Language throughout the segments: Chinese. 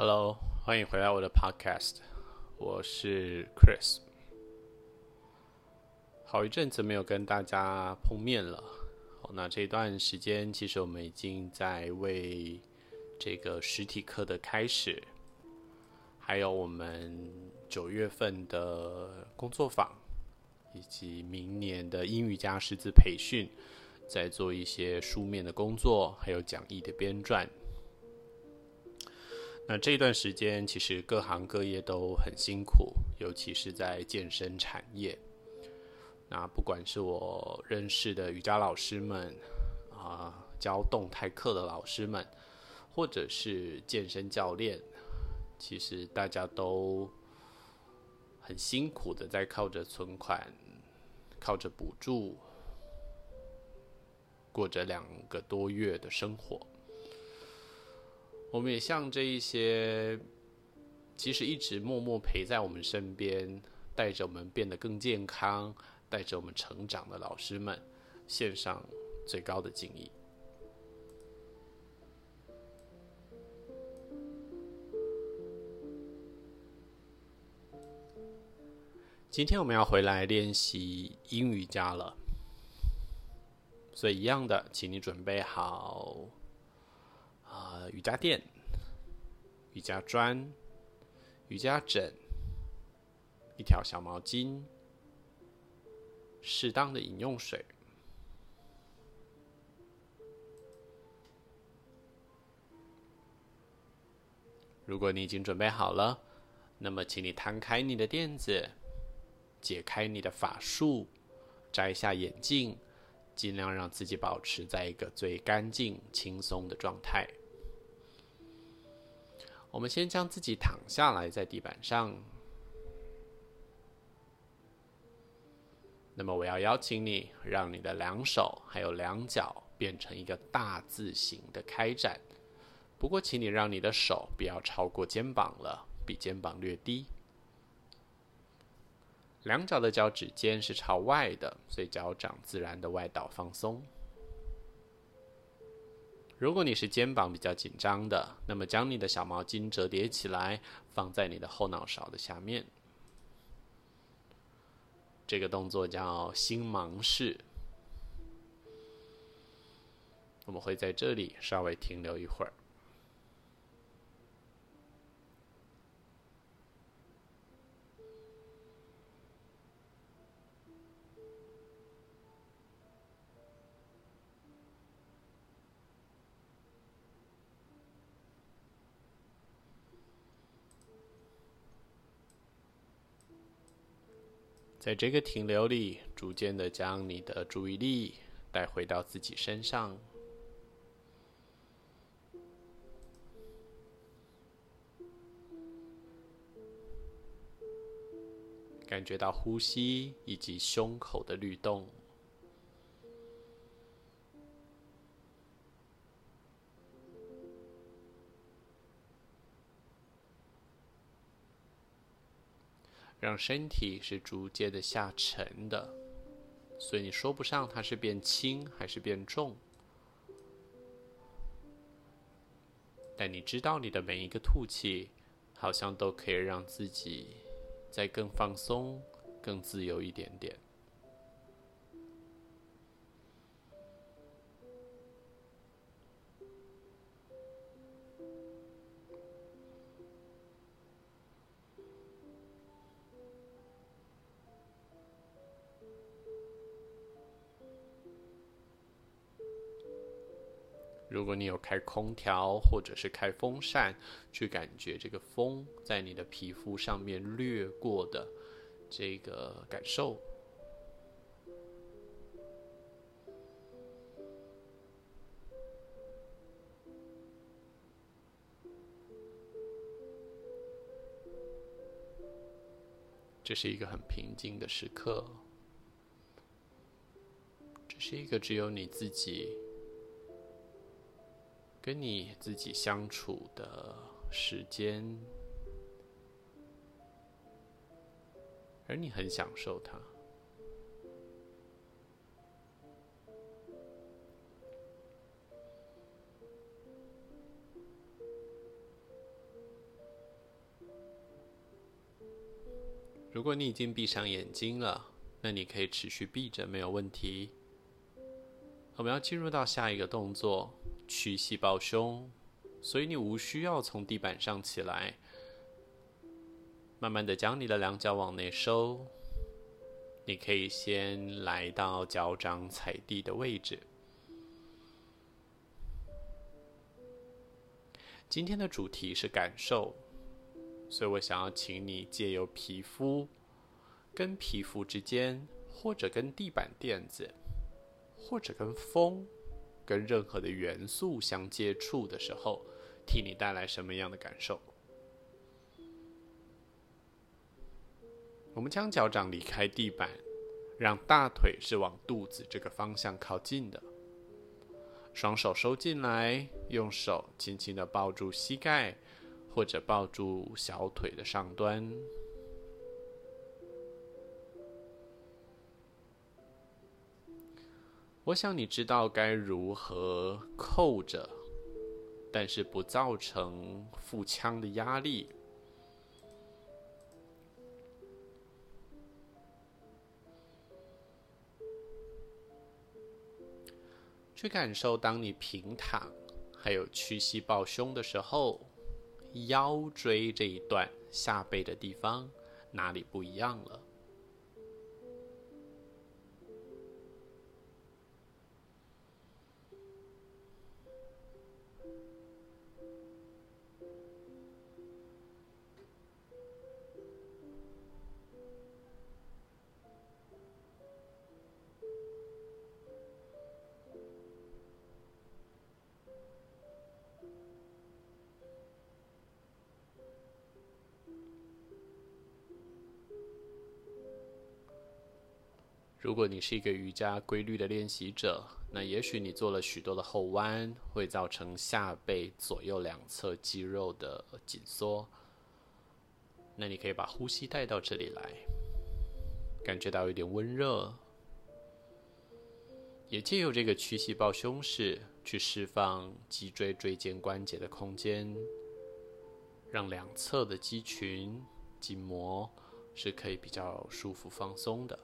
Hello，欢迎回来我的 Podcast，我是 Chris。好一阵子没有跟大家碰面了，那这段时间其实我们已经在为这个实体课的开始，还有我们九月份的工作坊，以及明年的英语加师资培训，在做一些书面的工作，还有讲义的编撰。那这段时间，其实各行各业都很辛苦，尤其是在健身产业。那不管是我认识的瑜伽老师们，啊，教动态课的老师们，或者是健身教练，其实大家都很辛苦的在靠着存款、靠着补助，过着两个多月的生活。我们也向这一些其实一直默默陪在我们身边，带着我们变得更健康，带着我们成长的老师们，献上最高的敬意。今天我们要回来练习英语家了，所以一样的，请你准备好。啊、呃，瑜伽垫、瑜伽砖、瑜伽枕、一条小毛巾、适当的饮用水。如果你已经准备好了，那么请你摊开你的垫子，解开你的法术，摘下眼镜，尽量让自己保持在一个最干净、轻松的状态。我们先将自己躺下来在地板上。那么，我要邀请你，让你的两手还有两脚变成一个大字形的开展。不过，请你让你的手不要超过肩膀了，比肩膀略低。两脚的脚趾尖是朝外的，所以脚掌自然的外倒放松。如果你是肩膀比较紧张的，那么将你的小毛巾折叠起来，放在你的后脑勺的下面。这个动作叫星芒式。我们会在这里稍微停留一会儿。在这个停留里，逐渐的将你的注意力带回到自己身上，感觉到呼吸以及胸口的律动。让身体是逐渐的下沉的，所以你说不上它是变轻还是变重，但你知道你的每一个吐气，好像都可以让自己再更放松、更自由一点点。如果你有开空调或者是开风扇，去感觉这个风在你的皮肤上面掠过的这个感受，这是一个很平静的时刻，这是一个只有你自己。跟你自己相处的时间，而你很享受它。如果你已经闭上眼睛了，那你可以持续闭着，没有问题。我们要进入到下一个动作，屈膝抱胸，所以你无需要从地板上起来，慢慢的将你的两脚往内收。你可以先来到脚掌踩地的位置。今天的主题是感受。所以我想要请你借由皮肤跟皮肤之间，或者跟地板垫子，或者跟风，跟任何的元素相接触的时候，替你带来什么样的感受？我们将脚掌离开地板，让大腿是往肚子这个方向靠近的。双手收进来，用手轻轻的抱住膝盖。或者抱住小腿的上端。我想你知道该如何扣着，但是不造成腹腔的压力。去感受，当你平躺，还有屈膝抱胸的时候。腰椎这一段下背的地方哪里不一样了？如果你是一个瑜伽规律的练习者，那也许你做了许多的后弯，会造成下背左右两侧肌肉的紧缩。那你可以把呼吸带到这里来，感觉到有点温热，也借由这个屈膝抱胸式去释放脊椎椎间关节的空间，让两侧的肌群筋膜是可以比较舒服放松的。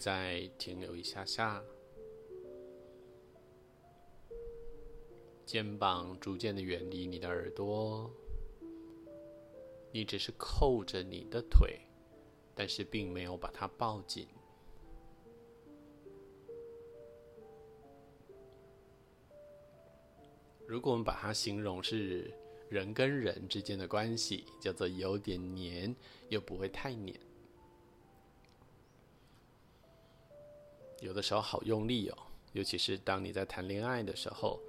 再停留一下下，肩膀逐渐的远离你的耳朵，你只是扣着你的腿，但是并没有把它抱紧。如果我们把它形容是人跟人之间的关系，叫做有点黏，又不会太黏。有的时候好用力哦，尤其是当你在谈恋爱的时候，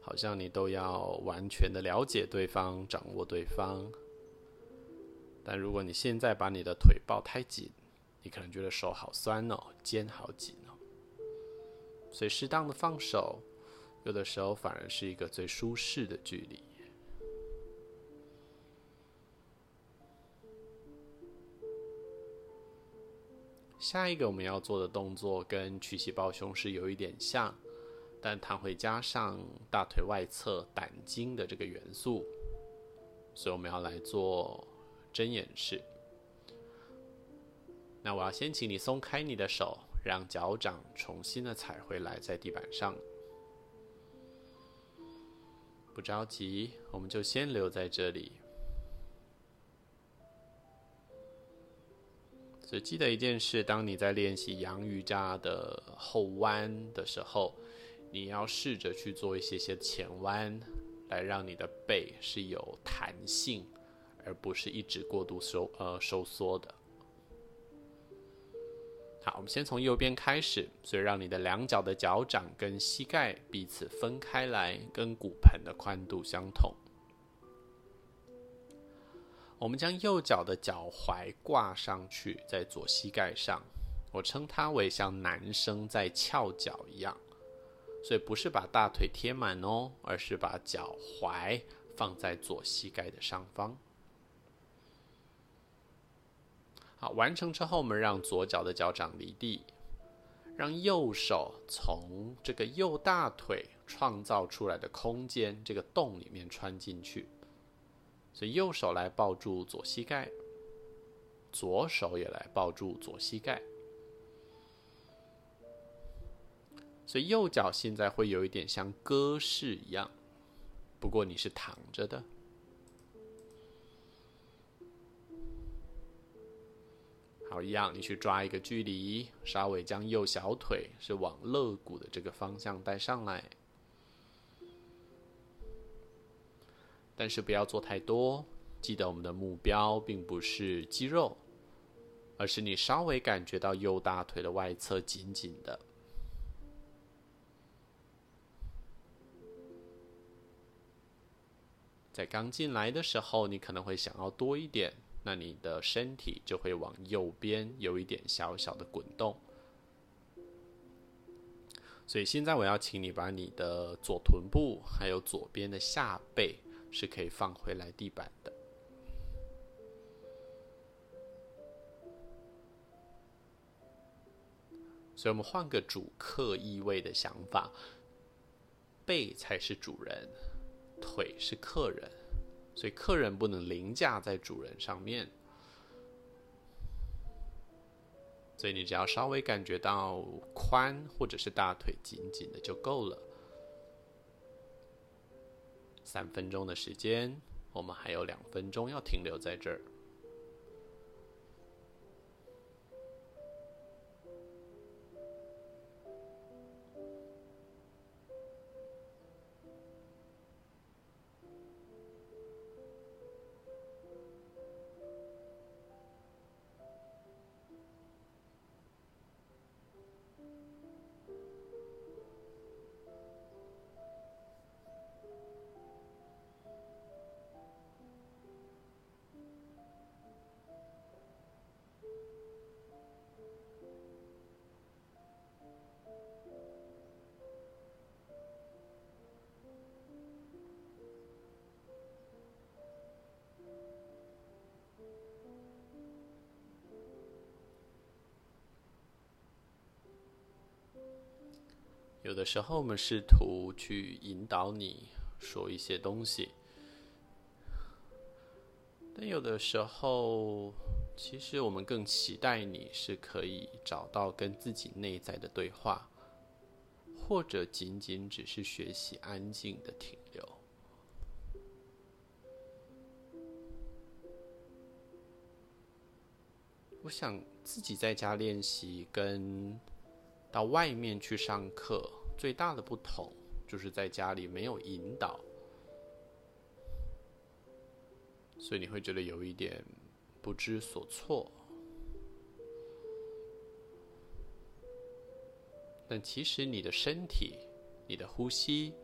好像你都要完全的了解对方，掌握对方。但如果你现在把你的腿抱太紧，你可能觉得手好酸哦，肩好紧哦。所以适当的放手，有的时候反而是一个最舒适的距离。下一个我们要做的动作跟屈膝抱胸是有一点像，但它会加上大腿外侧胆经的这个元素，所以我们要来做睁眼式。那我要先请你松开你的手，让脚掌重新的踩回来在地板上。不着急，我们就先留在这里。所以记得一件事：当你在练习阳瑜伽的后弯的时候，你要试着去做一些些前弯，来让你的背是有弹性，而不是一直过度收呃收缩的。好，我们先从右边开始，所以让你的两脚的脚掌跟膝盖彼此分开来，跟骨盆的宽度相同。我们将右脚的脚踝挂上去，在左膝盖上，我称它为像男生在翘脚一样，所以不是把大腿贴满哦，而是把脚踝放在左膝盖的上方。好，完成之后，我们让左脚的脚掌离地，让右手从这个右大腿创造出来的空间这个洞里面穿进去。所以右手来抱住左膝盖，左手也来抱住左膝盖。所以右脚现在会有一点像鸽式一样，不过你是躺着的。好，一样，你去抓一个距离，稍微将右小腿是往肋骨的这个方向带上来。但是不要做太多，记得我们的目标并不是肌肉，而是你稍微感觉到右大腿的外侧紧紧的。在刚进来的时候，你可能会想要多一点，那你的身体就会往右边有一点小小的滚动。所以现在我要请你把你的左臀部还有左边的下背。是可以放回来地板的，所以我们换个主客意味的想法，背才是主人，腿是客人，所以客人不能凌驾在主人上面，所以你只要稍微感觉到宽或者是大腿紧紧的就够了。三分钟的时间，我们还有两分钟要停留在这儿。有的时候，我们试图去引导你说一些东西，但有的时候，其实我们更期待你是可以找到跟自己内在的对话，或者仅仅只是学习安静的停留。我想自己在家练习，跟到外面去上课。最大的不同就是在家里没有引导，所以你会觉得有一点不知所措。但其实你的身体、你的呼吸，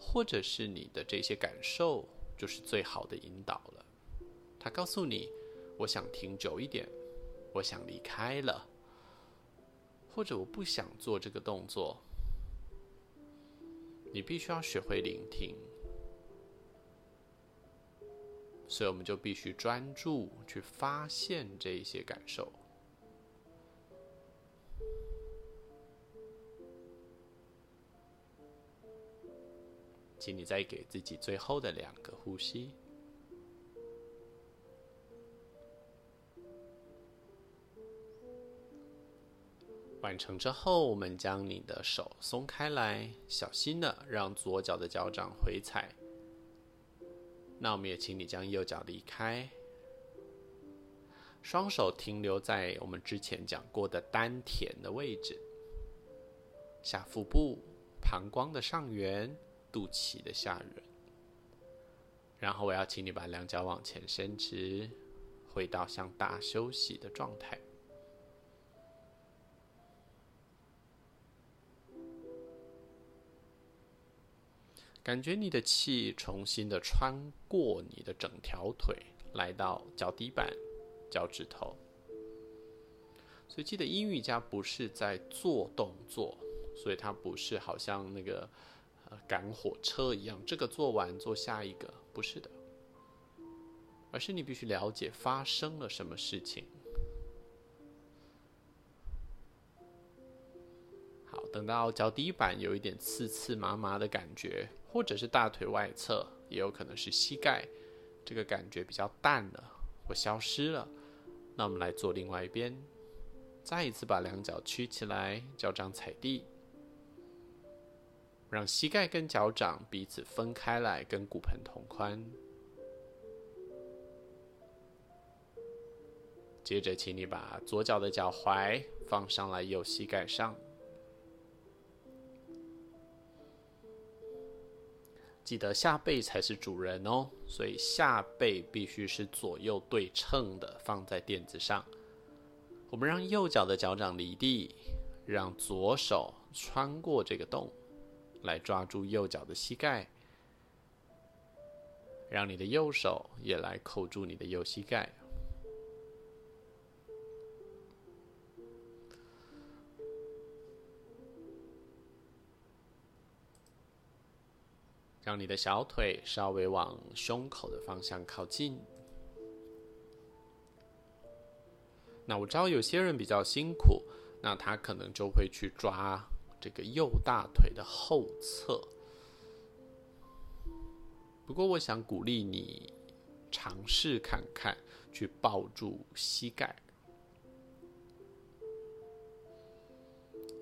或者是你的这些感受，就是最好的引导了。他告诉你：“我想停久一点，我想离开了，或者我不想做这个动作。”你必须要学会聆听，所以我们就必须专注去发现这一些感受。请你再给自己最后的两个呼吸。完成之后，我们将你的手松开来，小心的让左脚的脚掌回踩。那我们也请你将右脚离开，双手停留在我们之前讲过的丹田的位置，下腹部、膀胱的上缘、肚脐的下缘。然后我要请你把两脚往前伸直，回到像大休息的状态。感觉你的气重新的穿过你的整条腿，来到脚底板、脚趾头。所以记得，阴瑜伽不是在做动作，所以它不是好像那个呃赶火车一样，这个做完做下一个，不是的，而是你必须了解发生了什么事情。好，等到脚底板有一点刺刺麻麻的感觉。或者是大腿外侧，也有可能是膝盖，这个感觉比较淡了或消失了。那我们来做另外一边，再一次把两脚屈起来，脚掌踩地，让膝盖跟脚掌彼此分开来，跟骨盆同宽。接着，请你把左脚的脚踝放上来右膝盖上。记得下背才是主人哦，所以下背必须是左右对称的，放在垫子上。我们让右脚的脚掌离地，让左手穿过这个洞，来抓住右脚的膝盖，让你的右手也来扣住你的右膝盖。让你的小腿稍微往胸口的方向靠近。那我知道有些人比较辛苦，那他可能就会去抓这个右大腿的后侧。不过，我想鼓励你尝试看看，去抱住膝盖，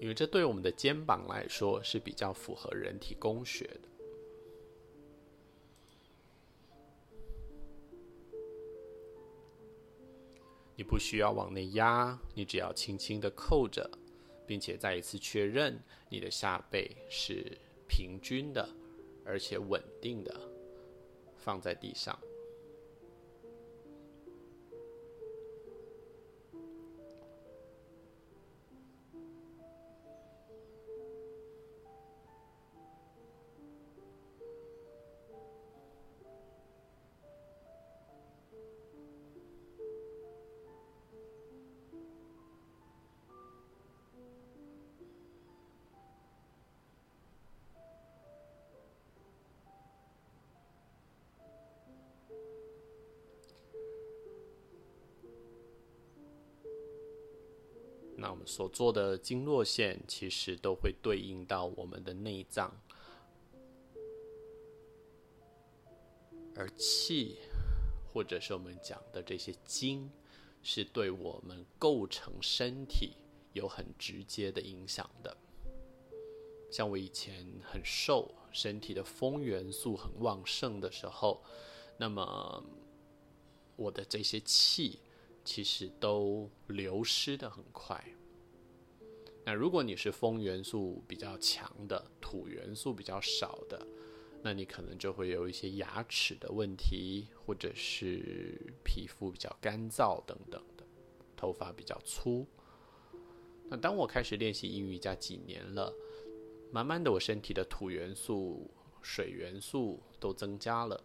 因为这对我们的肩膀来说是比较符合人体工学的。你不需要往内压，你只要轻轻的扣着，并且再一次确认你的下背是平均的，而且稳定的放在地上。所做的经络线，其实都会对应到我们的内脏，而气，或者是我们讲的这些经，是对我们构成身体有很直接的影响的。像我以前很瘦，身体的风元素很旺盛的时候，那么我的这些气。其实都流失的很快。那如果你是风元素比较强的，土元素比较少的，那你可能就会有一些牙齿的问题，或者是皮肤比较干燥等等的，头发比较粗。那当我开始练习阴瑜伽几年了，慢慢的我身体的土元素、水元素都增加了，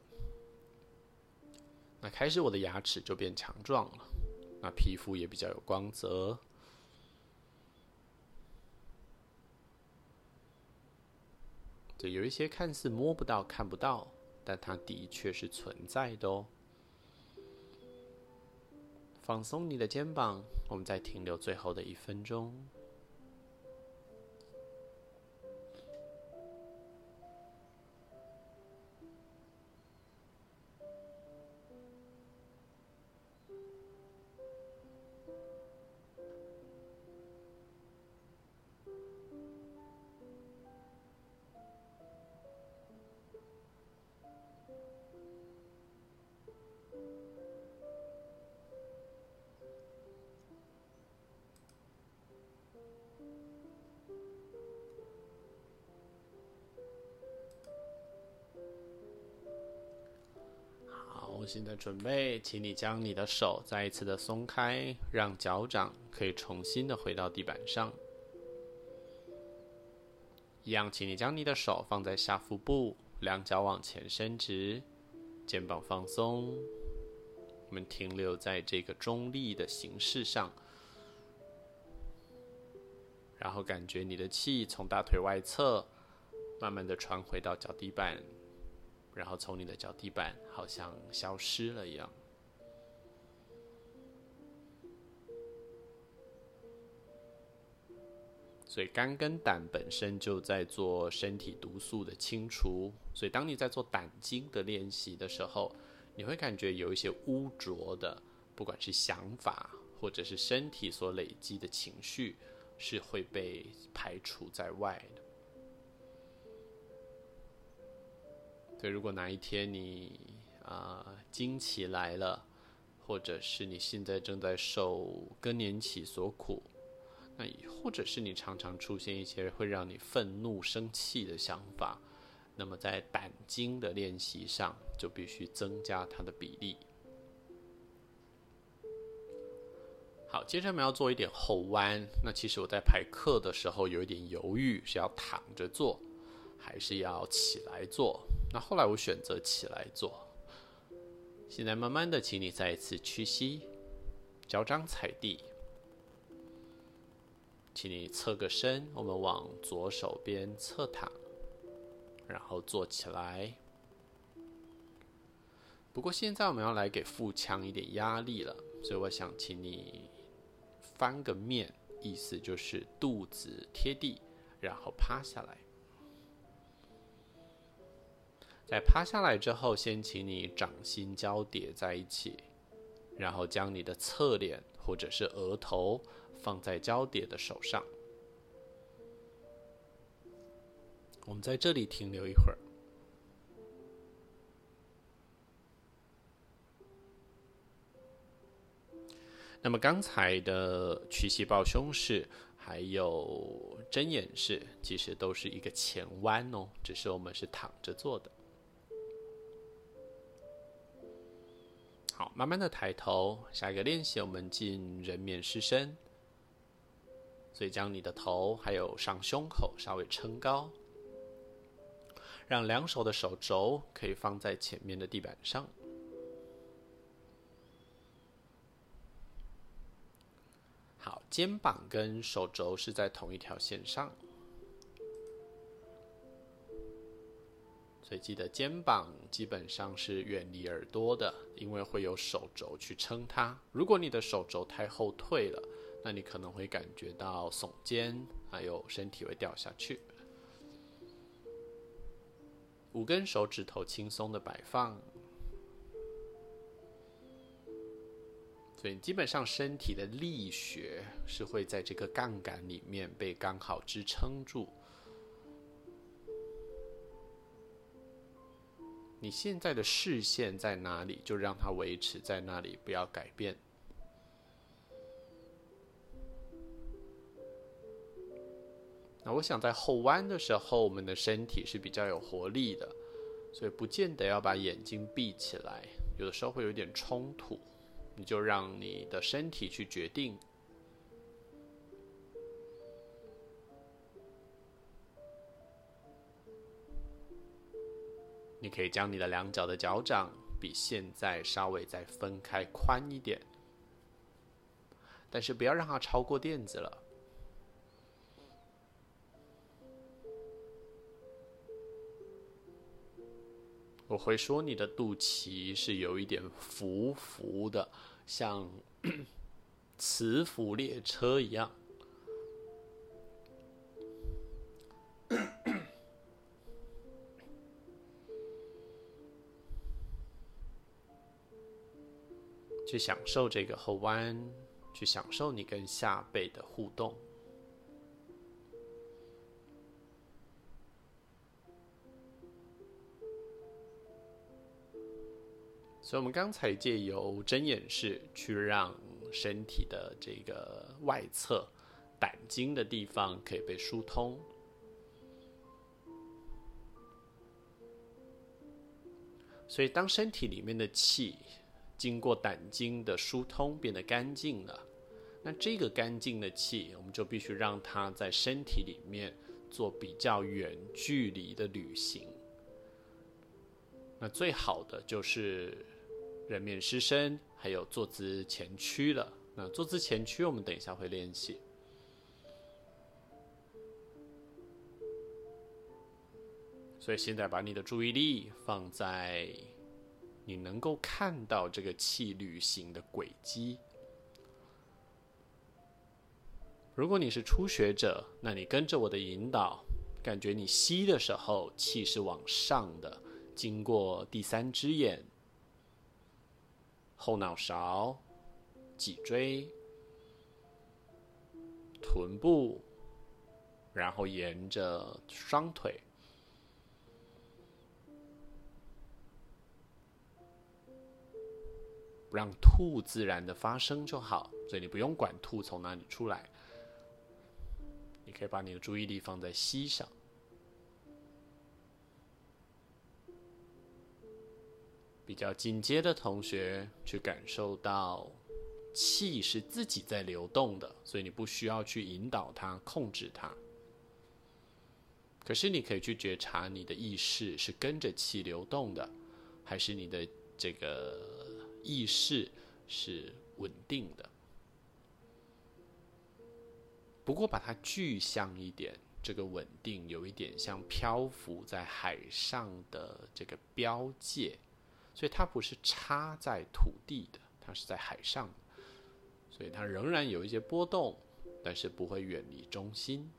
那开始我的牙齿就变强壮了。那皮肤也比较有光泽，有一些看似摸不到、看不到，但它的确是存在的哦。放松你的肩膀，我们再停留最后的一分钟。重新的准备，请你将你的手再一次的松开，让脚掌可以重新的回到地板上。一样，请你将你的手放在下腹部，两脚往前伸直，肩膀放松。我们停留在这个中立的形式上，然后感觉你的气从大腿外侧慢慢的传回到脚底板，然后从你的脚底板好像消失了一样。所以肝跟胆本身就在做身体毒素的清除，所以当你在做胆经的练习的时候，你会感觉有一些污浊的，不管是想法或者是身体所累积的情绪，是会被排除在外的。所以如果哪一天你啊、经期来了，或者是你现在正在受更年期所苦。那或者是你常常出现一些会让你愤怒、生气的想法，那么在胆经的练习上就必须增加它的比例。好，接着我们要做一点后弯。那其实我在排课的时候有一点犹豫，是要躺着做，还是要起来做？那后来我选择起来做。现在慢慢的，请你再一次屈膝，脚掌踩地。请你侧个身，我们往左手边侧躺，然后坐起来。不过现在我们要来给腹腔一点压力了，所以我想请你翻个面，意思就是肚子贴地，然后趴下来。在趴下来之后，先请你掌心交叠在一起，然后将你的侧脸或者是额头。放在交叠的手上，我们在这里停留一会儿。那么刚才的屈膝抱胸式，还有睁眼式，其实都是一个前弯哦，只是我们是躺着做的。好，慢慢的抬头，下一个练习我们进人面狮身。所以，将你的头还有上胸口稍微撑高，让两手的手肘可以放在前面的地板上。好，肩膀跟手肘是在同一条线上，所以记得肩膀基本上是远离耳朵的，因为会有手肘去撑它。如果你的手肘太后退了，那你可能会感觉到耸肩，还有身体会掉下去。五根手指头轻松的摆放，所以基本上身体的力学是会在这个杠杆里面被刚好支撑住。你现在的视线在哪里，就让它维持在那里，不要改变。那我想在后弯的时候，我们的身体是比较有活力的，所以不见得要把眼睛闭起来，有的时候会有点冲突，你就让你的身体去决定。你可以将你的两脚的脚掌比现在稍微再分开宽一点，但是不要让它超过垫子了。我会说你的肚脐是有一点浮浮的，像 磁浮列车一样。去享受这个后弯，去享受你跟下背的互动。所以，我们刚才借由睁眼式去让身体的这个外侧胆经的地方可以被疏通。所以，当身体里面的气经过胆经的疏通变得干净了，那这个干净的气，我们就必须让它在身体里面做比较远距离的旅行。那最好的就是人面狮身，还有坐姿前屈了。那坐姿前屈，我们等一下会练习。所以现在把你的注意力放在你能够看到这个气旅行的轨迹。如果你是初学者，那你跟着我的引导，感觉你吸的时候气是往上的，经过第三只眼、后脑勺、脊椎、臀部，然后沿着双腿。让吐自然的发生就好，所以你不用管吐从哪里出来，你可以把你的注意力放在吸上。比较进阶的同学去感受到气是自己在流动的，所以你不需要去引导它、控制它。可是你可以去觉察你的意识是跟着气流动的，还是你的这个。意识是稳定的，不过把它具象一点，这个稳定有一点像漂浮在海上的这个标界，所以它不是插在土地的，它是在海上，所以它仍然有一些波动，但是不会远离中心。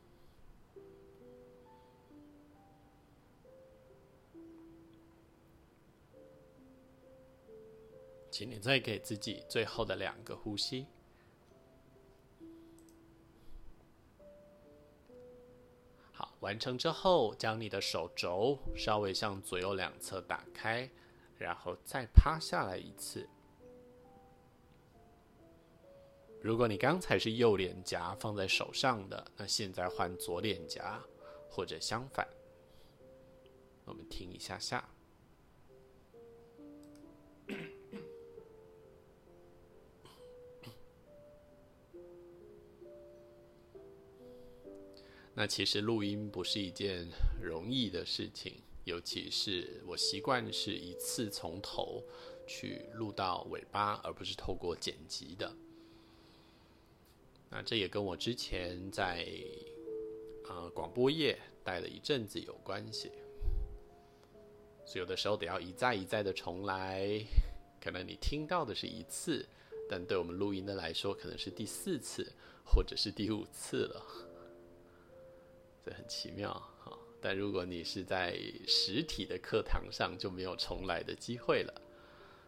请你再给自己最后的两个呼吸。好，完成之后，将你的手肘稍微向左右两侧打开，然后再趴下来一次。如果你刚才是右脸颊放在手上的，那现在换左脸颊，或者相反。我们停一下下。那其实录音不是一件容易的事情，尤其是我习惯是一次从头去录到尾巴，而不是透过剪辑的。那这也跟我之前在呃广播业待了一阵子有关系，所以有的时候得要一再一再的重来。可能你听到的是一次，但对我们录音的来说，可能是第四次或者是第五次了。这很奇妙哈，但如果你是在实体的课堂上，就没有重来的机会了。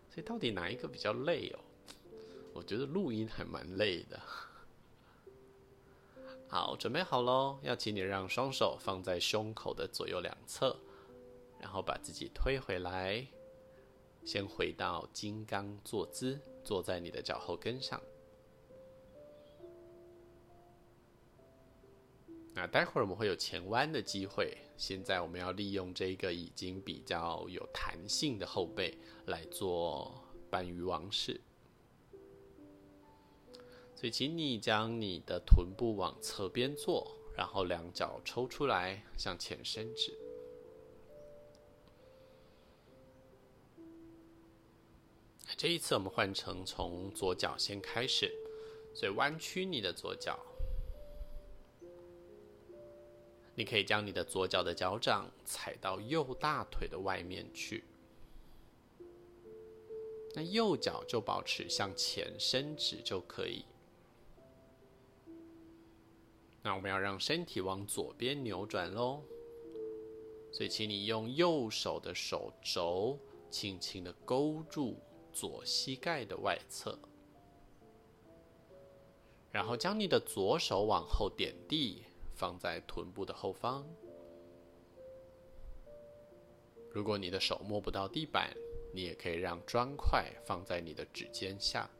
所以到底哪一个比较累哦？我觉得录音还蛮累的。好，准备好喽，要请你让双手放在胸口的左右两侧，然后把自己推回来，先回到金刚坐姿，坐在你的脚后跟上。那待会儿我们会有前弯的机会，现在我们要利用这个已经比较有弹性的后背来做半鱼王式。所以，请你将你的臀部往侧边坐，然后两脚抽出来向前伸直。这一次我们换成从左脚先开始，所以弯曲你的左脚。你可以将你的左脚的脚掌踩到右大腿的外面去，那右脚就保持向前伸直就可以。那我们要让身体往左边扭转喽，所以请你用右手的手肘轻轻的勾住左膝盖的外侧，然后将你的左手往后点地。放在臀部的后方。如果你的手摸不到地板，你也可以让砖块放在你的指尖下。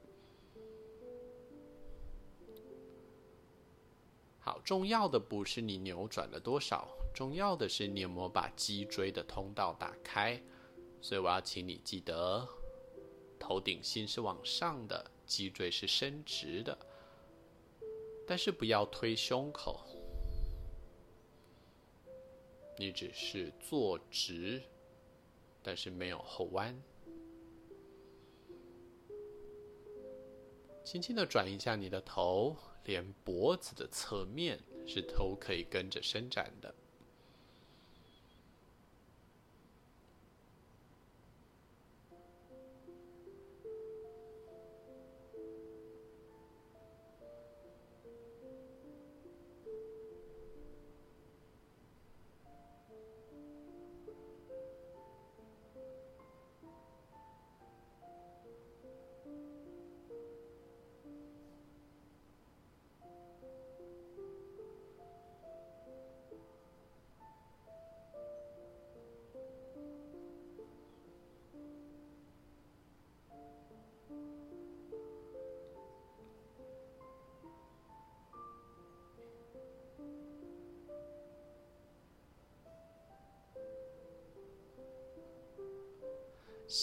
好，重要的不是你扭转了多少，重要的是你有没有把脊椎的通道打开。所以我要请你记得，头顶心是往上的，脊椎是伸直的，但是不要推胸口。你只是坐直，但是没有后弯。轻轻的转一下你的头，连脖子的侧面是头可以跟着伸展的。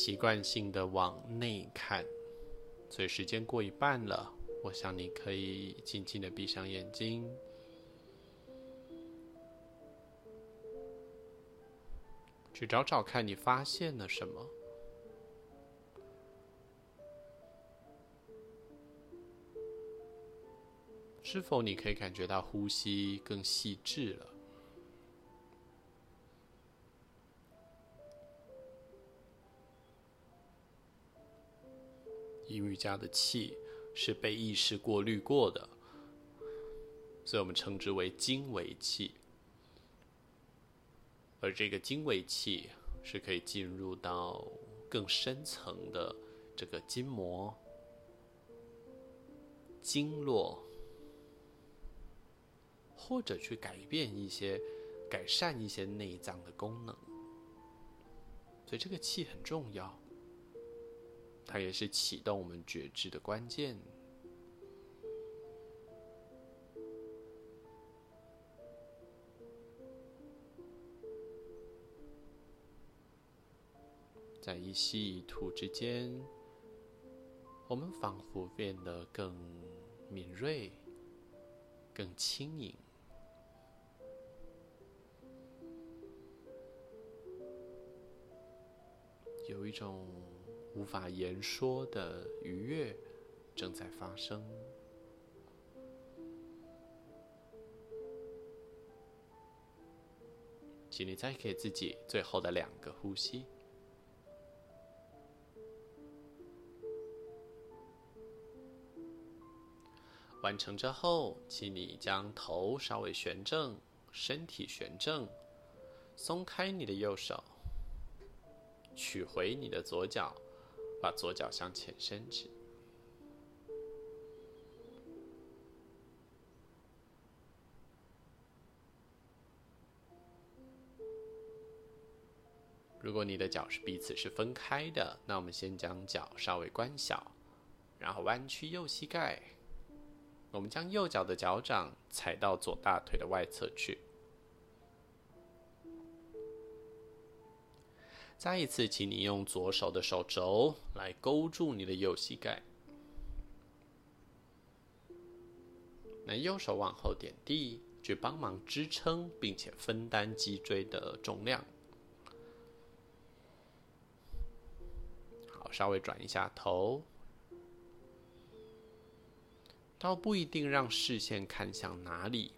习惯性的往内看，所以时间过一半了，我想你可以静静的闭上眼睛，去找找看你发现了什么，是否你可以感觉到呼吸更细致了？阴瑜伽的气是被意识过滤过的，所以我们称之为经纬气。而这个经纬气是可以进入到更深层的这个筋膜、经络，或者去改变一些、改善一些内脏的功能。所以这个气很重要。它也是启动我们觉知的关键。在一吸一吐之间，我们仿佛变得更敏锐、更轻盈，有一种。无法言说的愉悦正在发生，请你再给自己最后的两个呼吸。完成之后，请你将头稍微旋正，身体旋正，松开你的右手，取回你的左脚。把左脚向前伸直。如果你的脚是彼此是分开的，那我们先将脚稍微关小，然后弯曲右膝盖。我们将右脚的脚掌踩到左大腿的外侧去。再一次，请你用左手的手肘来勾住你的右膝盖，那右手往后点地，去帮忙支撑，并且分担脊椎的重量。好，稍微转一下头，倒不一定让视线看向哪里，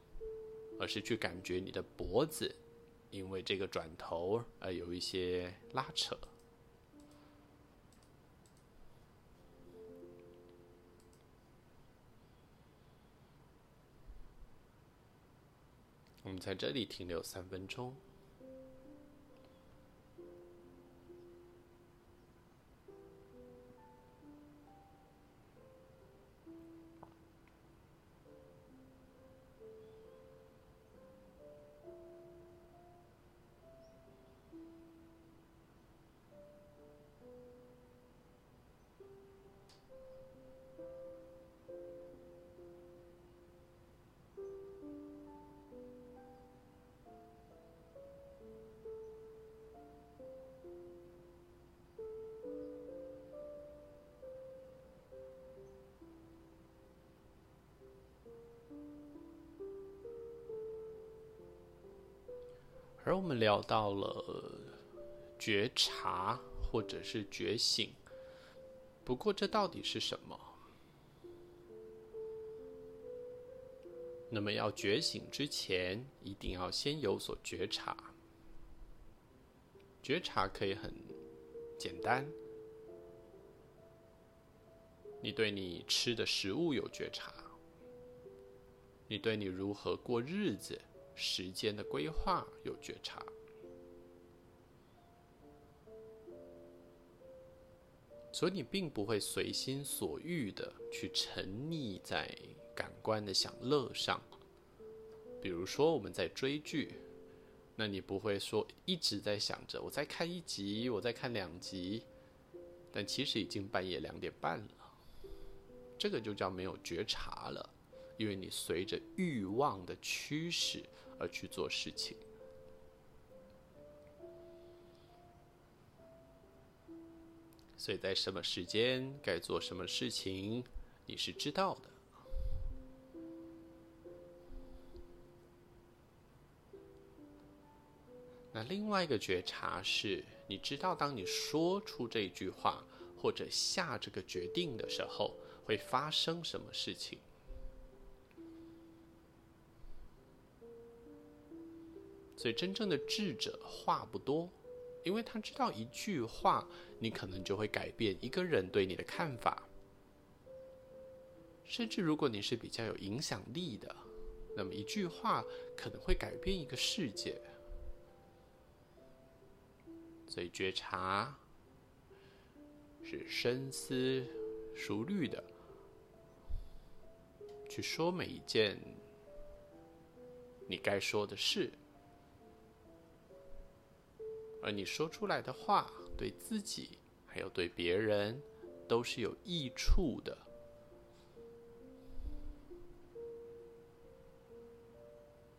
而是去感觉你的脖子。因为这个转头而有一些拉扯，我们在这里停留三分钟。而我们聊到了觉察或者是觉醒。不过，这到底是什么？那么，要觉醒之前，一定要先有所觉察。觉察可以很简单，你对你吃的食物有觉察，你对你如何过日子、时间的规划有觉察。所以你并不会随心所欲的去沉溺在感官的享乐上。比如说我们在追剧，那你不会说一直在想着我再看一集，我再看两集，但其实已经半夜两点半了。这个就叫没有觉察了，因为你随着欲望的驱使而去做事情。所以在什么时间该做什么事情，你是知道的。那另外一个觉察是，你知道当你说出这句话或者下这个决定的时候，会发生什么事情。所以真正的智者话不多。因为他知道一句话，你可能就会改变一个人对你的看法。甚至如果你是比较有影响力的，那么一句话可能会改变一个世界。所以觉察是深思熟虑的去说每一件你该说的事。而你说出来的话，对自己还有对别人，都是有益处的。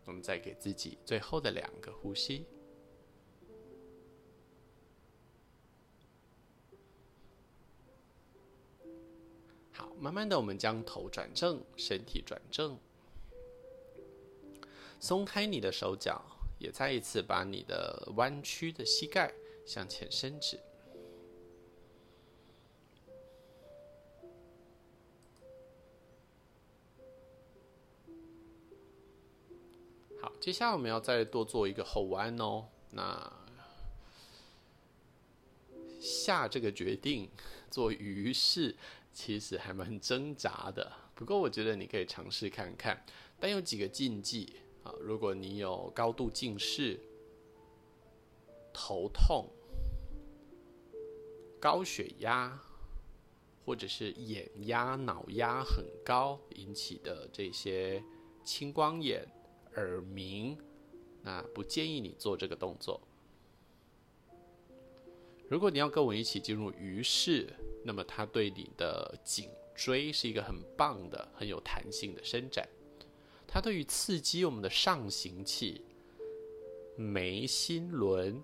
我们再给自己最后的两个呼吸。好，慢慢的，我们将头转正，身体转正，松开你的手脚。也再一次把你的弯曲的膝盖向前伸直。好，接下来我们要再多做一个后弯哦。那下这个决定 做鱼式，其实还蛮挣扎的。不过我觉得你可以尝试看看，但有几个禁忌。如果你有高度近视、头痛、高血压，或者是眼压、脑压很高引起的这些青光眼、耳鸣，那不建议你做这个动作。如果你要跟我一起进入鱼式，那么它对你的颈椎是一个很棒的、很有弹性的伸展。它对于刺激我们的上行气、眉心轮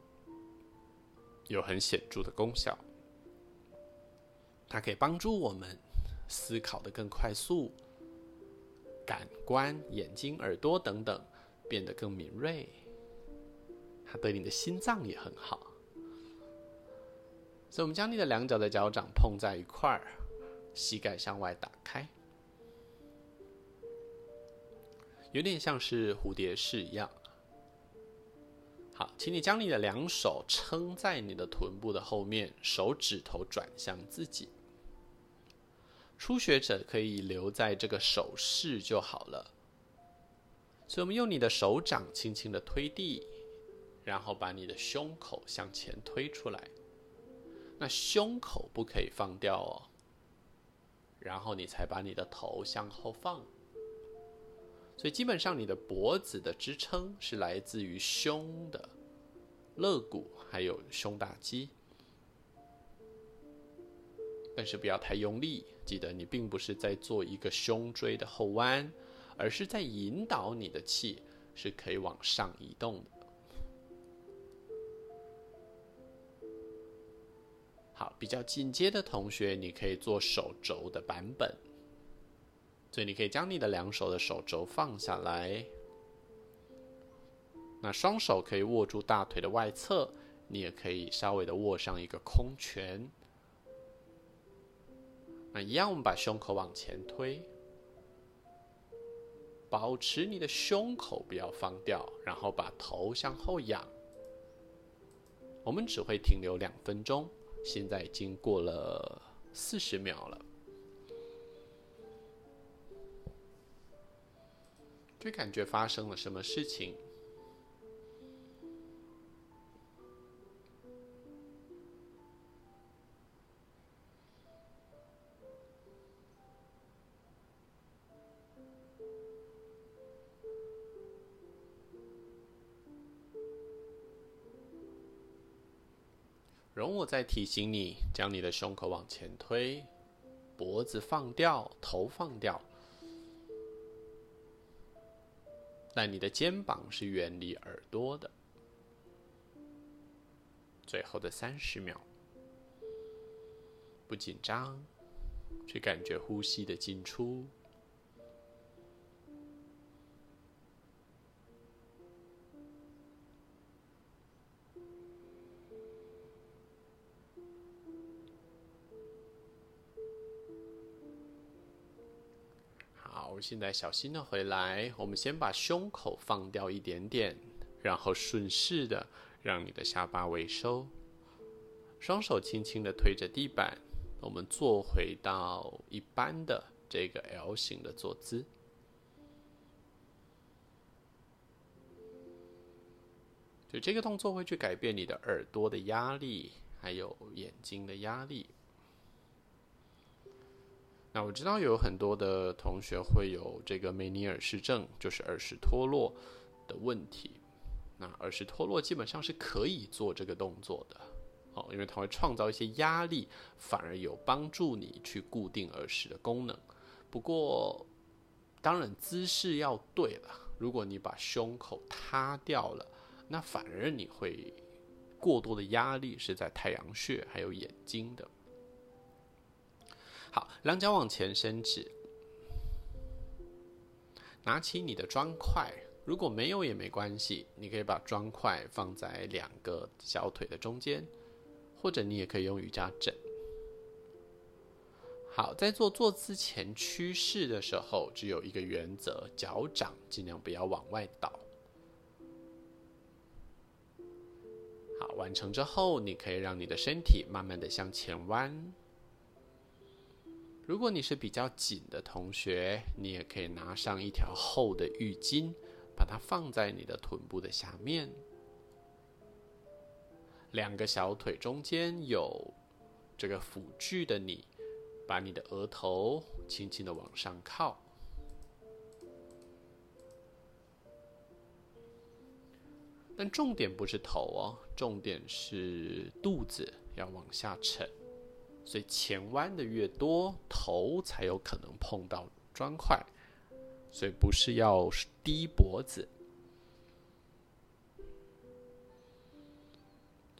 有很显著的功效。它可以帮助我们思考的更快速，感官、眼睛、耳朵等等变得更敏锐。它对你的心脏也很好。所以，我们将你的两脚的脚掌碰在一块儿，膝盖向外打开。有点像是蝴蝶式一样。好，请你将你的两手撑在你的臀部的后面，手指头转向自己。初学者可以留在这个手势就好了。所以，我们用你的手掌轻轻的推地，然后把你的胸口向前推出来。那胸口不可以放掉哦。然后你才把你的头向后放。所以基本上，你的脖子的支撑是来自于胸的肋骨，还有胸大肌。但是不要太用力，记得你并不是在做一个胸椎的后弯，而是在引导你的气是可以往上移动的。好，比较进阶的同学，你可以做手肘的版本。所以你可以将你的两手的手肘放下来，那双手可以握住大腿的外侧，你也可以稍微的握上一个空拳。那一样，我们把胸口往前推，保持你的胸口不要放掉，然后把头向后仰。我们只会停留两分钟，现在已经过了四十秒了。就感觉发生了什么事情？容我再提醒你，将你的胸口往前推，脖子放掉，头放掉。但你的肩膀是远离耳朵的。最后的三十秒，不紧张，去感觉呼吸的进出。现在小心的回来，我们先把胸口放掉一点点，然后顺势的让你的下巴微收，双手轻轻的推着地板，我们坐回到一般的这个 L 型的坐姿。就这个动作会去改变你的耳朵的压力，还有眼睛的压力。那我知道有很多的同学会有这个梅尼尔氏症，就是耳石脱落的问题。那耳石脱落基本上是可以做这个动作的，哦，因为它会创造一些压力，反而有帮助你去固定耳石的功能。不过，当然姿势要对了。如果你把胸口塌掉了，那反而你会过多的压力是在太阳穴还有眼睛的。好，两脚往前伸直，拿起你的砖块，如果没有也没关系，你可以把砖块放在两个小腿的中间，或者你也可以用瑜伽枕。好，在做坐姿前屈式的时候，只有一个原则，脚掌尽量不要往外倒。好，完成之后，你可以让你的身体慢慢的向前弯。如果你是比较紧的同学，你也可以拿上一条厚的浴巾，把它放在你的臀部的下面。两个小腿中间有这个辅具的你，把你的额头轻轻的往上靠。但重点不是头哦，重点是肚子要往下沉。所以前弯的越多，头才有可能碰到砖块，所以不是要低脖子，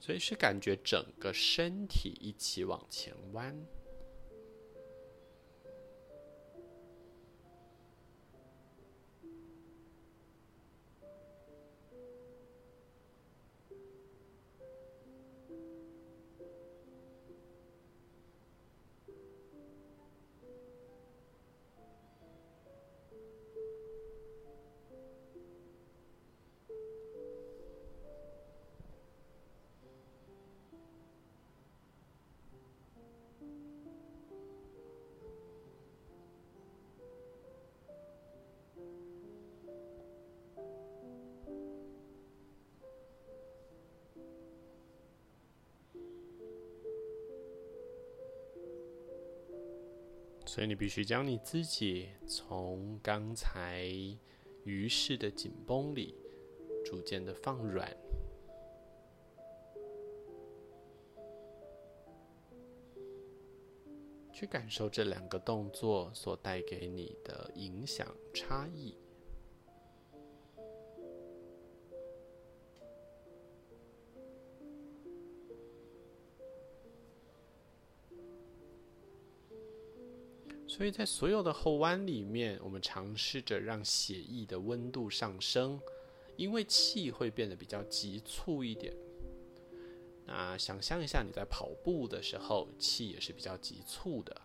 所以是感觉整个身体一起往前弯。所以你必须将你自己从刚才鱼式的紧绷里逐渐的放软，去感受这两个动作所带给你的影响差异。所以在所有的后弯里面，我们尝试着让血液的温度上升，因为气会变得比较急促一点。那想象一下，你在跑步的时候，气也是比较急促的，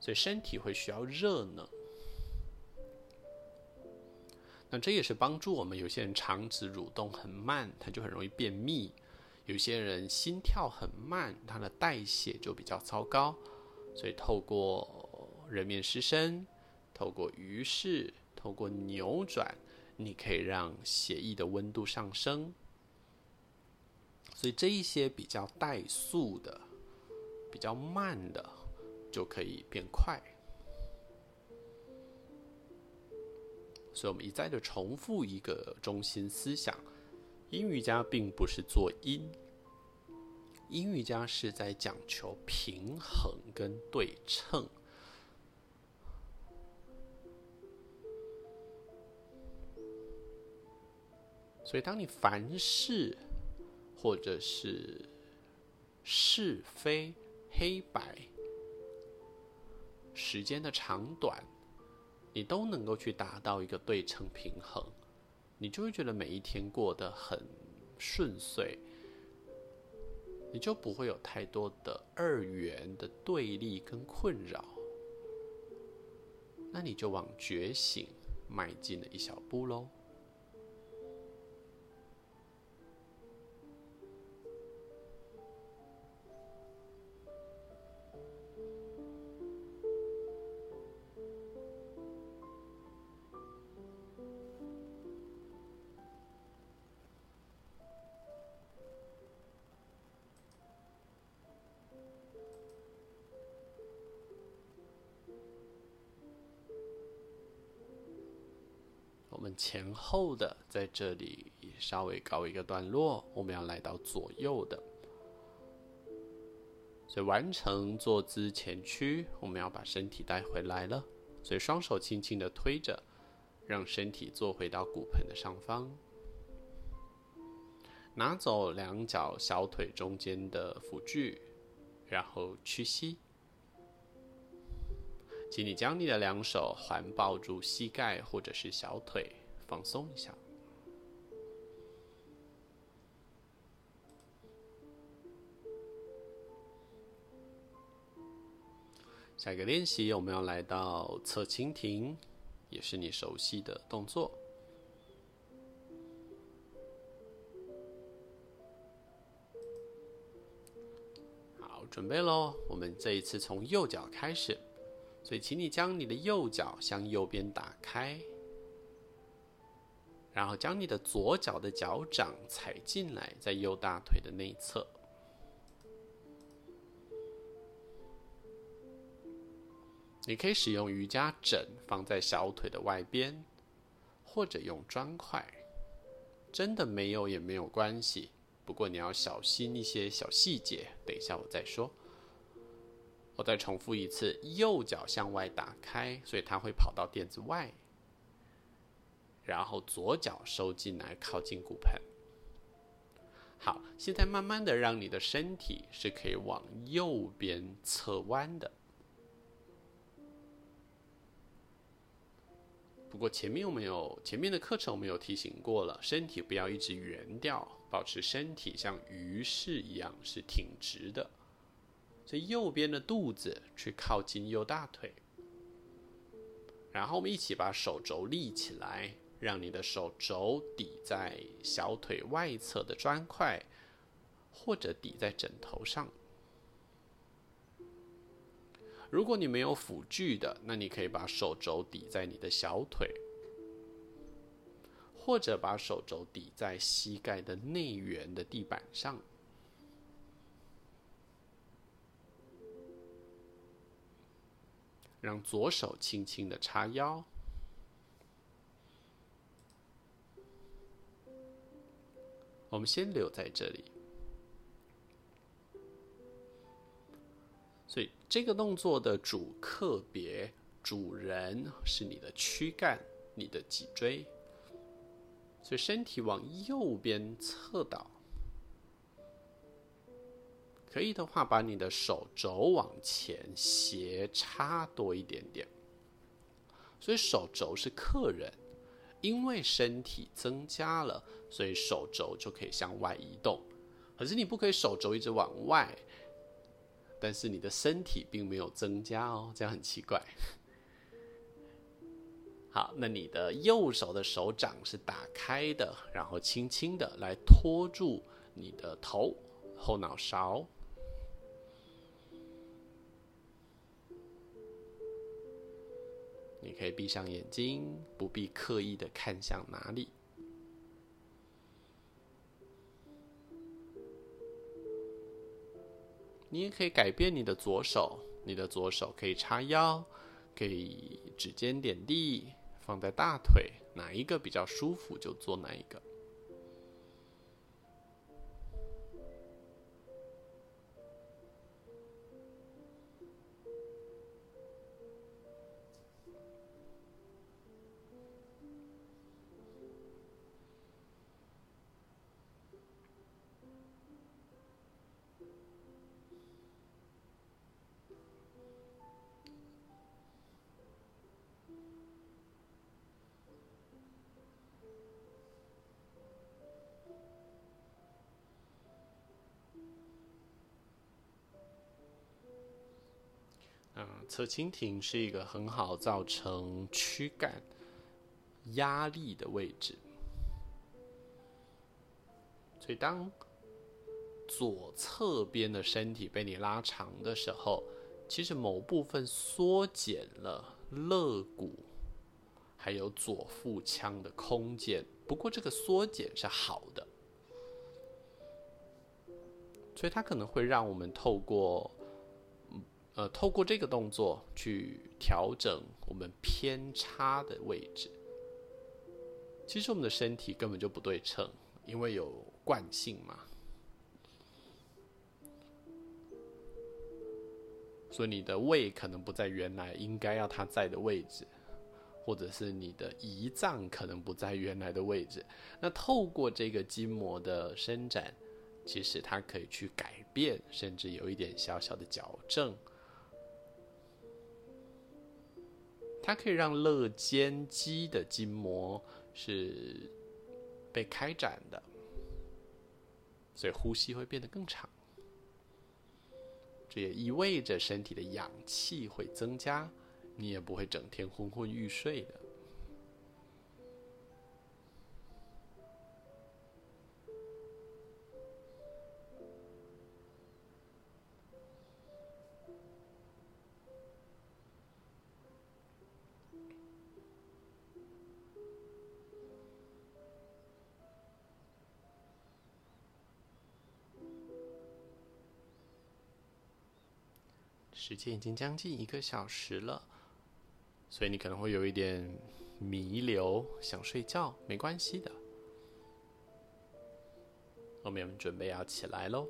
所以身体会需要热能。那这也是帮助我们。有些人肠子蠕动很慢，他就很容易便秘；有些人心跳很慢，他的代谢就比较糟糕。所以透过人面狮身，透过鱼式，透过扭转，你可以让血液的温度上升。所以这一些比较怠速的、比较慢的，就可以变快。所以，我们一再的重复一个中心思想：阴瑜伽并不是做阴，阴瑜伽是在讲求平衡跟对称。所以，当你凡事或者是是非黑白、时间的长短，你都能够去达到一个对称平衡，你就会觉得每一天过得很顺遂，你就不会有太多的二元的对立跟困扰，那你就往觉醒迈进了一小步喽。前后的在这里稍微告一个段落，我们要来到左右的，所以完成坐姿前屈，我们要把身体带回来了，所以双手轻轻的推着，让身体坐回到骨盆的上方，拿走两脚小腿中间的辅具，然后屈膝。请你将你的两手环抱住膝盖或者是小腿，放松一下。下一个练习，我们要来到侧蜻蜓，也是你熟悉的动作。好，准备喽！我们这一次从右脚开始。所以，请你将你的右脚向右边打开，然后将你的左脚的脚掌踩进来，在右大腿的内侧。你可以使用瑜伽枕放在小腿的外边，或者用砖块。真的没有也没有关系，不过你要小心一些小细节，等一下我再说。我再重复一次，右脚向外打开，所以它会跑到垫子外，然后左脚收进来，靠近骨盆。好，现在慢慢的让你的身体是可以往右边侧弯的。不过前面我们有前面的课程我们有提醒过了，身体不要一直圆掉，保持身体像鱼式一样是挺直的。所以右边的肚子去靠近右大腿，然后我们一起把手肘立起来，让你的手肘抵在小腿外侧的砖块，或者抵在枕头上。如果你没有辅具的，那你可以把手肘抵在你的小腿，或者把手肘抵在膝盖的内缘的地板上。让左手轻轻的叉腰，我们先留在这里。所以这个动作的主客别、主人是你的躯干、你的脊椎，所以身体往右边侧倒。可以的话，把你的手肘往前斜插多一点点。所以手肘是客人，因为身体增加了，所以手肘就可以向外移动。可是你不可以手肘一直往外，但是你的身体并没有增加哦，这样很奇怪。好，那你的右手的手掌是打开的，然后轻轻的来托住你的头、后脑勺。你可以闭上眼睛，不必刻意的看向哪里。你也可以改变你的左手，你的左手可以叉腰，可以指尖点地。放在大腿，哪一个比较舒服就做哪一个。侧蜻蜓是一个很好造成躯干压力的位置，所以当左侧边的身体被你拉长的时候，其实某部分缩减了肋骨还有左腹腔的空间。不过这个缩减是好的，所以它可能会让我们透过。呃，透过这个动作去调整我们偏差的位置。其实我们的身体根本就不对称，因为有惯性嘛。所以你的胃可能不在原来应该要它在的位置，或者是你的胰脏可能不在原来的位置。那透过这个筋膜的伸展，其实它可以去改变，甚至有一点小小的矫正。它可以让肋间肌的筋膜是被开展的，所以呼吸会变得更长。这也意味着身体的氧气会增加，你也不会整天昏昏欲睡的。时间已经将近一个小时了，所以你可能会有一点弥留，想睡觉，没关系的。后面我们准备要起来喽，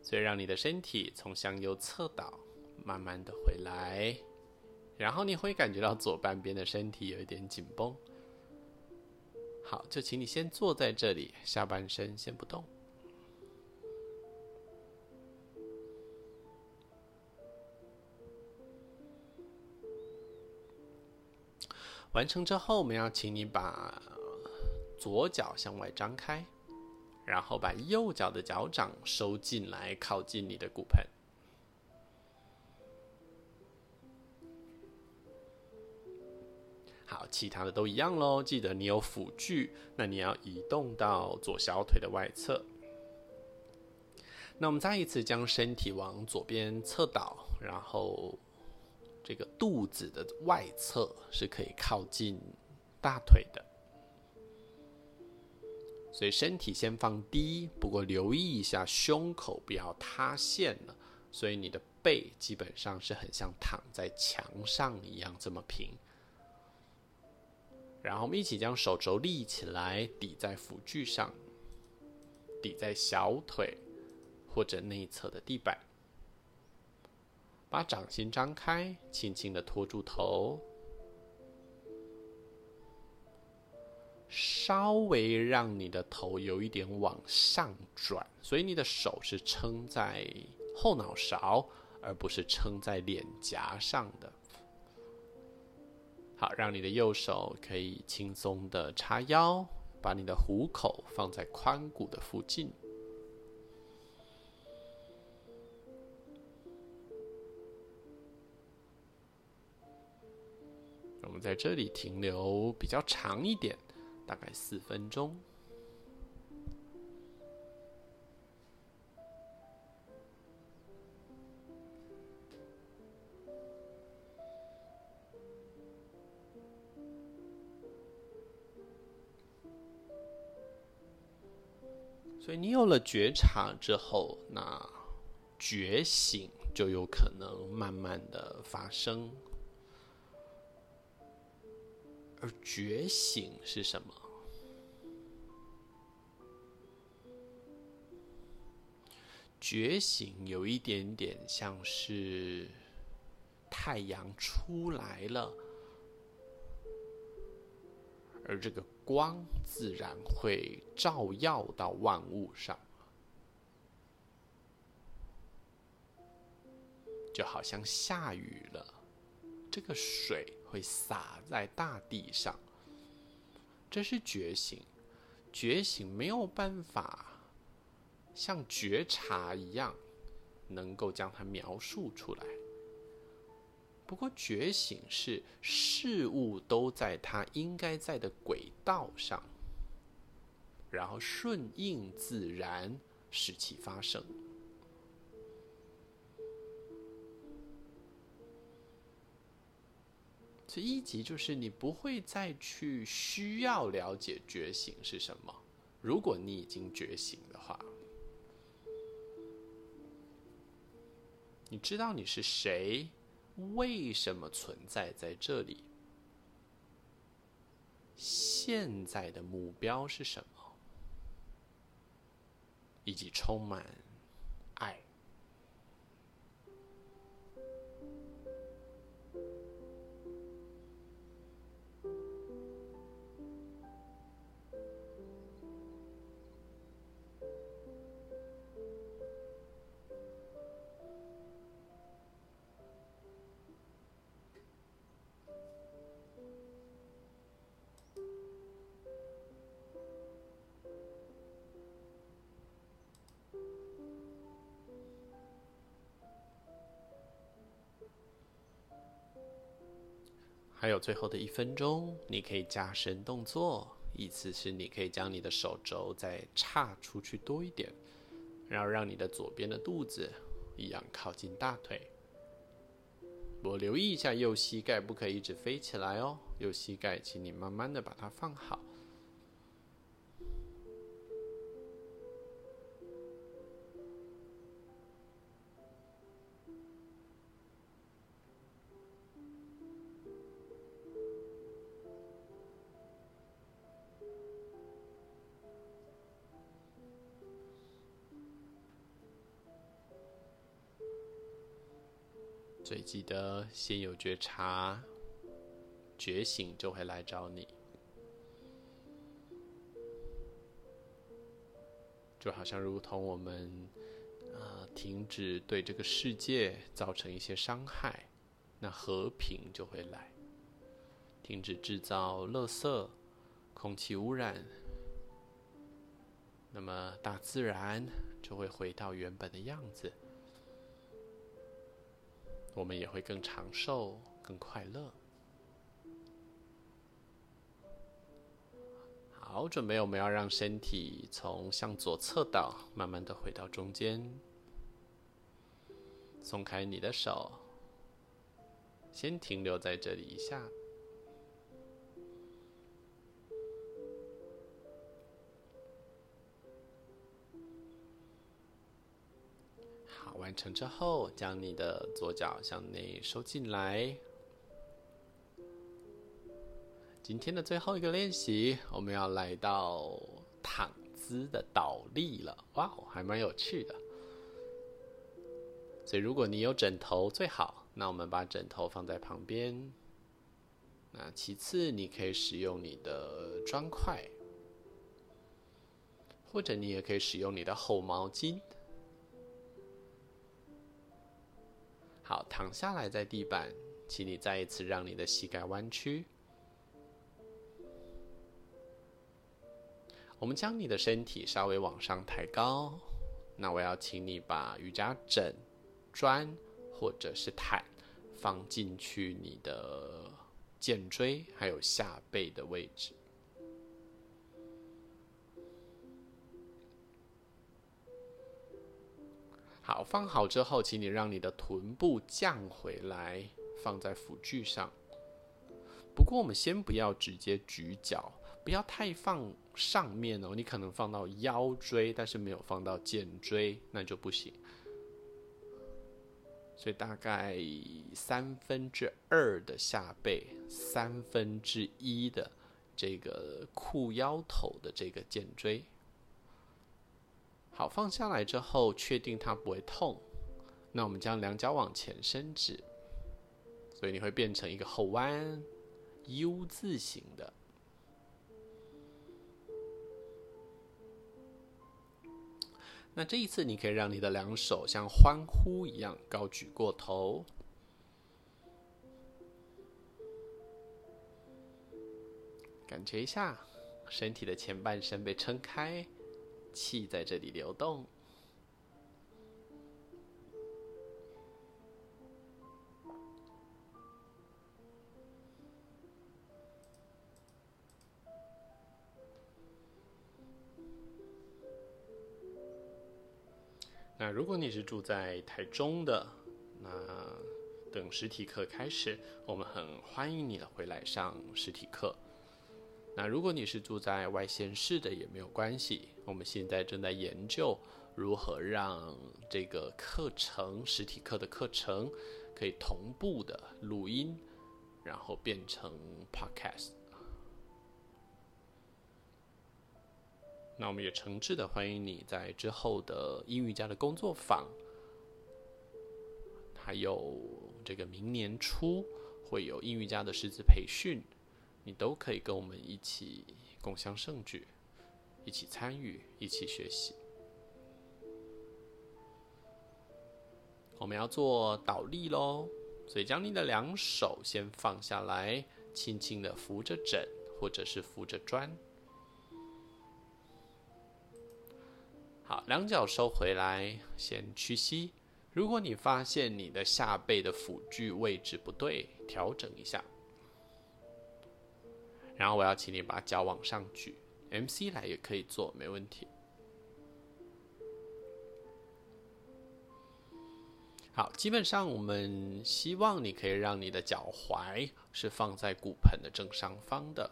所以让你的身体从向右侧倒，慢慢的回来，然后你会感觉到左半边的身体有一点紧绷。好，就请你先坐在这里，下半身先不动。完成之后，我们要请你把左脚向外张开，然后把右脚的脚掌收进来，靠近你的骨盆。好，其他的都一样喽。记得你有辅具，那你要移动到左小腿的外侧。那我们再一次将身体往左边侧倒，然后。这个肚子的外侧是可以靠近大腿的，所以身体先放低，不过留意一下胸口不要塌陷了。所以你的背基本上是很像躺在墙上一样这么平。然后我们一起将手肘立起来，抵在辅具上，抵在小腿或者内侧的地板。把掌心张开，轻轻的托住头，稍微让你的头有一点往上转，所以你的手是撑在后脑勺，而不是撑在脸颊上的。好，让你的右手可以轻松的叉腰，把你的虎口放在髋骨的附近。我们在这里停留比较长一点，大概四分钟。所以你有了觉察之后，那觉醒就有可能慢慢的发生。而觉醒是什么？觉醒有一点点像是太阳出来了，而这个。光自然会照耀到万物上，就好像下雨了，这个水会洒在大地上。这是觉醒，觉醒没有办法像觉察一样，能够将它描述出来。不过，觉醒是事物都在它应该在的轨道上，然后顺应自然，使其发生。所以一级就是你不会再去需要了解觉醒是什么。如果你已经觉醒的话，你知道你是谁。为什么存在在这里？现在的目标是什么？以及充满还有最后的一分钟，你可以加深动作，意思是你可以将你的手肘再叉出去多一点，然后让你的左边的肚子一样靠近大腿。我留意一下右膝盖，不可以一直飞起来哦。右膝盖，请你慢慢的把它放好。所以记得先有觉察，觉醒就会来找你。就好像如同我们，呃，停止对这个世界造成一些伤害，那和平就会来。停止制造垃圾、空气污染，那么大自然就会回到原本的样子。我们也会更长寿、更快乐。好，准备，我们要让身体从向左侧倒，慢慢的回到中间。松开你的手，先停留在这里一下。完成之后，将你的左脚向内收进来。今天的最后一个练习，我们要来到躺姿的倒立了。哇哦，还蛮有趣的。所以，如果你有枕头最好，那我们把枕头放在旁边。那其次，你可以使用你的砖块，或者你也可以使用你的厚毛巾。好，躺下来在地板，请你再一次让你的膝盖弯曲。我们将你的身体稍微往上抬高。那我要请你把瑜伽枕、砖或者是毯放进去你的肩椎还有下背的位置。好，放好之后，请你让你的臀部降回来，放在辅具上。不过，我们先不要直接举脚，不要太放上面哦。你可能放到腰椎，但是没有放到肩椎，那就不行。所以大概三分之二的下背，三分之一的这个裤腰头的这个肩椎。好，放下来之后，确定它不会痛，那我们将两脚往前伸直，所以你会变成一个后弯 U 字形的。那这一次，你可以让你的两手像欢呼一样高举过头，感觉一下身体的前半身被撑开，气在这里流动。那如果你是住在台中的，那等实体课开始，我们很欢迎你回来上实体课。那如果你是住在外县市的也没有关系，我们现在正在研究如何让这个课程实体课的课程可以同步的录音，然后变成 podcast。那我们也诚挚的欢迎你在之后的英语家的工作坊，还有这个明年初会有英语家的师资培训，你都可以跟我们一起共享盛举，一起参与，一起学习。我们要做倒立喽，所以将你的两手先放下来，轻轻的扶着枕或者是扶着砖。好，两脚收回来，先屈膝。如果你发现你的下背的辅具位置不对，调整一下。然后我要请你把脚往上举，MC 来也可以做，没问题。好，基本上我们希望你可以让你的脚踝是放在骨盆的正上方的，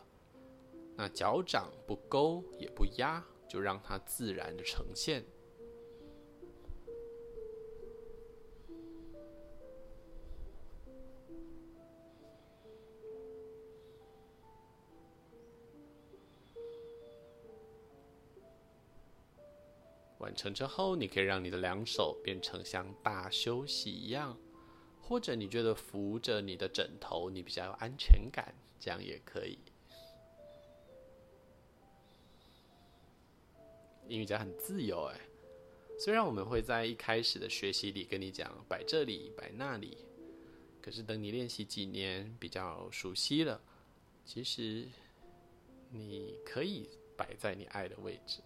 那脚掌不勾也不压。就让它自然的呈现，完成之后，你可以让你的两手变成像大休息一样，或者你觉得扶着你的枕头，你比较有安全感，这样也可以。英语家很自由哎，虽然我们会在一开始的学习里跟你讲摆这里摆那里，可是等你练习几年比较熟悉了，其实你可以摆在你爱的位置，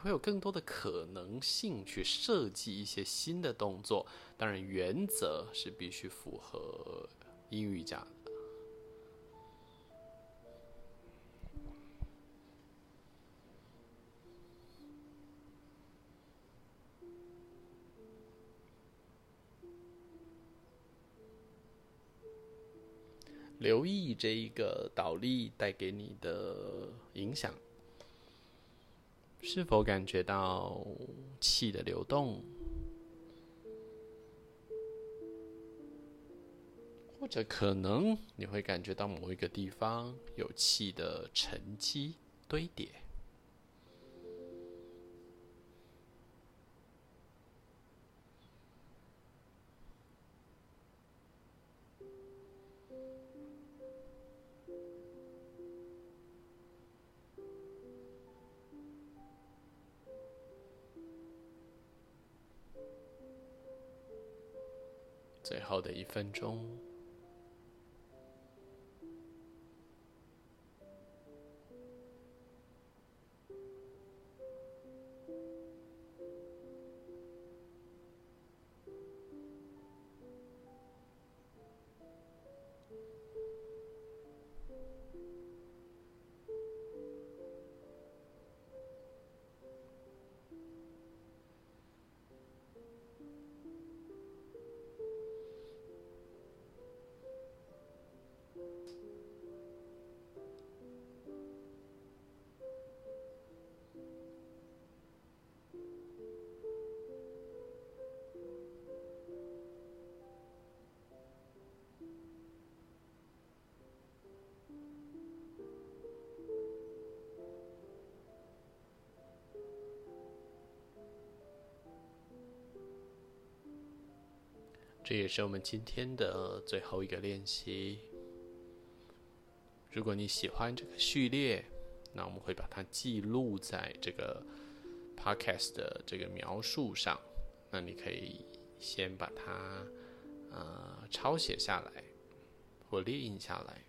会有更多的可能性去设计一些新的动作。当然，原则是必须符合英语讲的。留意这一个倒立带给你的影响，是否感觉到气的流动，或者可能你会感觉到某一个地方有气的沉积堆叠。后的一分钟，这也是我们今天的最后一个练习。如果你喜欢这个序列，那我们会把它记录在这个 podcast 的这个描述上。那你可以先把它呃抄写下来，或列印下来。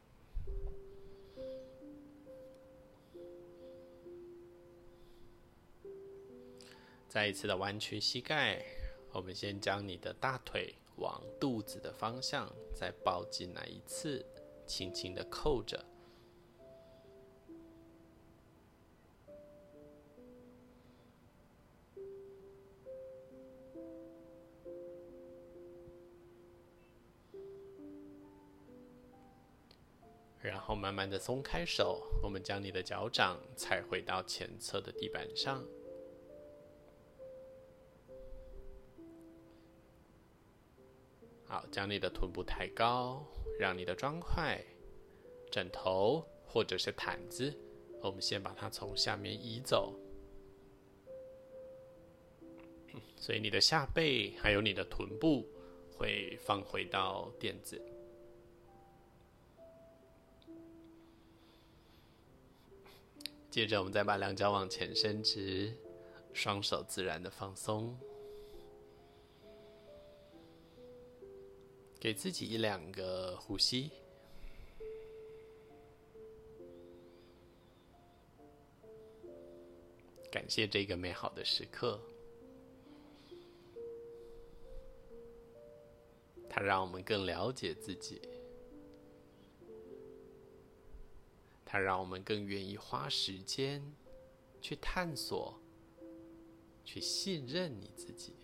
再一次的弯曲膝盖，我们先将你的大腿往肚子的方向再抱进来一次，轻轻的扣着。然后慢慢的松开手，我们将你的脚掌踩回到前侧的地板上。好，将你的臀部抬高，让你的砖块、枕头或者是毯子，我们先把它从下面移走。所以你的下背还有你的臀部会放回到垫子。接着，我们再把两脚往前伸直，双手自然的放松。给自己一两个呼吸，感谢这个美好的时刻，它让我们更了解自己，它让我们更愿意花时间去探索，去信任你自己。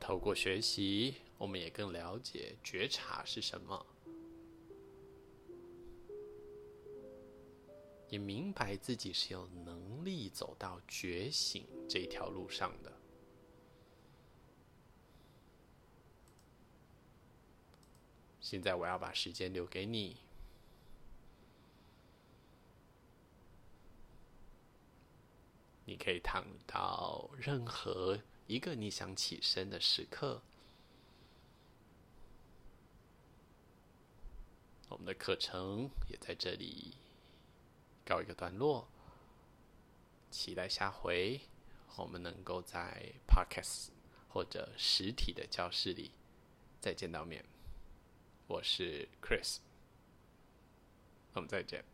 透过学习，我们也更了解觉察是什么，也明白自己是有能力走到觉醒这条路上的。现在我要把时间留给你，你可以躺到任何。一个你想起身的时刻，我们的课程也在这里告一个段落。期待下回我们能够在 Podcast 或者实体的教室里再见到面。我是 Chris，我们再见。